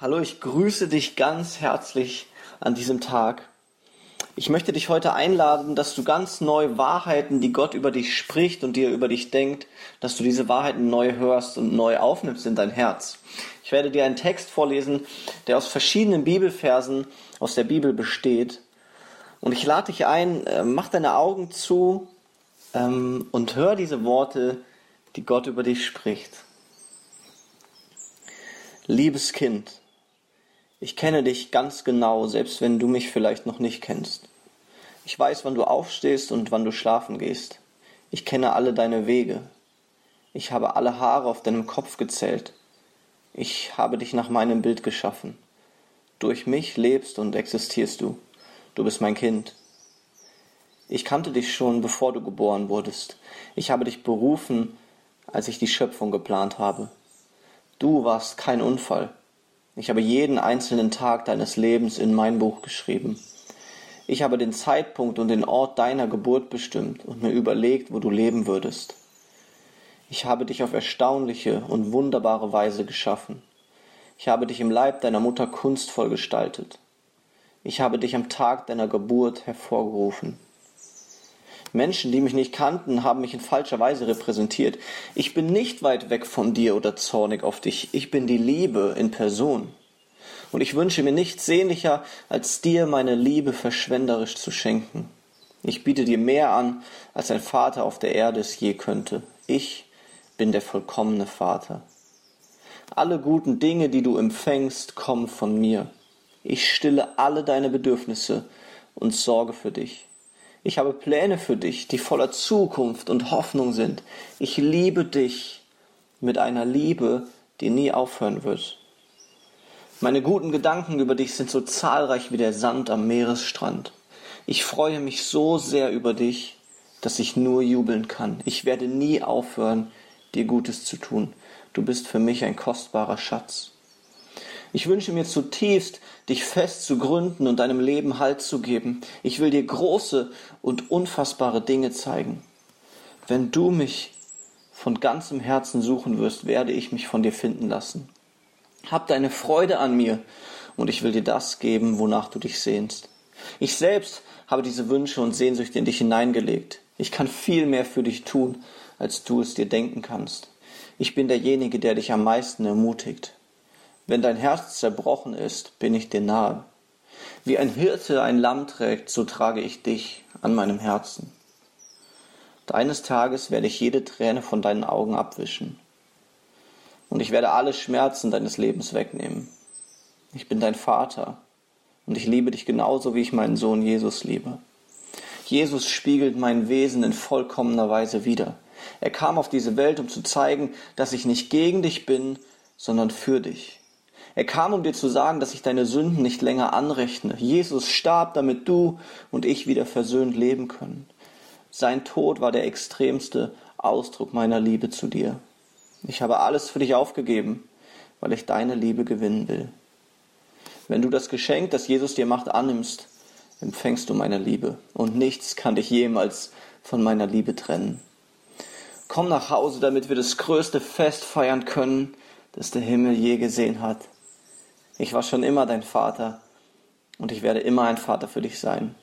Hallo, ich grüße dich ganz herzlich an diesem Tag. Ich möchte dich heute einladen, dass du ganz neu Wahrheiten, die Gott über dich spricht und die er über dich denkt, dass du diese Wahrheiten neu hörst und neu aufnimmst in dein Herz. Ich werde dir einen Text vorlesen, der aus verschiedenen Bibelversen aus der Bibel besteht. Und ich lade dich ein, äh, mach deine Augen zu ähm, und hör diese Worte, die Gott über dich spricht. Liebes Kind, ich kenne dich ganz genau, selbst wenn du mich vielleicht noch nicht kennst. Ich weiß, wann du aufstehst und wann du schlafen gehst. Ich kenne alle deine Wege. Ich habe alle Haare auf deinem Kopf gezählt. Ich habe dich nach meinem Bild geschaffen. Durch mich lebst und existierst du. Du bist mein Kind. Ich kannte dich schon, bevor du geboren wurdest. Ich habe dich berufen, als ich die Schöpfung geplant habe. Du warst kein Unfall. Ich habe jeden einzelnen Tag deines Lebens in mein Buch geschrieben. Ich habe den Zeitpunkt und den Ort deiner Geburt bestimmt und mir überlegt, wo du leben würdest. Ich habe dich auf erstaunliche und wunderbare Weise geschaffen. Ich habe dich im Leib deiner Mutter kunstvoll gestaltet. Ich habe dich am Tag deiner Geburt hervorgerufen. Menschen, die mich nicht kannten, haben mich in falscher Weise repräsentiert. Ich bin nicht weit weg von dir oder zornig auf dich. Ich bin die Liebe in Person. Und ich wünsche mir nichts sehnlicher, als dir meine Liebe verschwenderisch zu schenken. Ich biete dir mehr an, als ein Vater auf der Erde es je könnte. Ich bin der vollkommene Vater. Alle guten Dinge, die du empfängst, kommen von mir. Ich stille alle deine Bedürfnisse und sorge für dich. Ich habe Pläne für dich, die voller Zukunft und Hoffnung sind. Ich liebe dich mit einer Liebe, die nie aufhören wird. Meine guten Gedanken über dich sind so zahlreich wie der Sand am Meeresstrand. Ich freue mich so sehr über dich, dass ich nur jubeln kann. Ich werde nie aufhören, dir Gutes zu tun. Du bist für mich ein kostbarer Schatz. Ich wünsche mir zutiefst, dich fest zu gründen und deinem Leben Halt zu geben. Ich will dir große und unfassbare Dinge zeigen. Wenn du mich von ganzem Herzen suchen wirst, werde ich mich von dir finden lassen. Hab deine Freude an mir und ich will dir das geben, wonach du dich sehnst. Ich selbst habe diese Wünsche und Sehnsüchte in dich hineingelegt. Ich kann viel mehr für dich tun, als du es dir denken kannst. Ich bin derjenige, der dich am meisten ermutigt. Wenn dein Herz zerbrochen ist, bin ich dir nahe. Wie ein Hirte ein Lamm trägt, so trage ich dich an meinem Herzen. Eines Tages werde ich jede Träne von deinen Augen abwischen. Und ich werde alle Schmerzen deines Lebens wegnehmen. Ich bin dein Vater und ich liebe dich genauso, wie ich meinen Sohn Jesus liebe. Jesus spiegelt mein Wesen in vollkommener Weise wider. Er kam auf diese Welt, um zu zeigen, dass ich nicht gegen dich bin, sondern für dich. Er kam, um dir zu sagen, dass ich deine Sünden nicht länger anrechne. Jesus starb, damit du und ich wieder versöhnt leben können. Sein Tod war der extremste Ausdruck meiner Liebe zu dir. Ich habe alles für dich aufgegeben, weil ich deine Liebe gewinnen will. Wenn du das Geschenk, das Jesus dir macht, annimmst, empfängst du meine Liebe, und nichts kann dich jemals von meiner Liebe trennen. Komm nach Hause, damit wir das größte Fest feiern können, das der Himmel je gesehen hat. Ich war schon immer dein Vater und ich werde immer ein Vater für dich sein.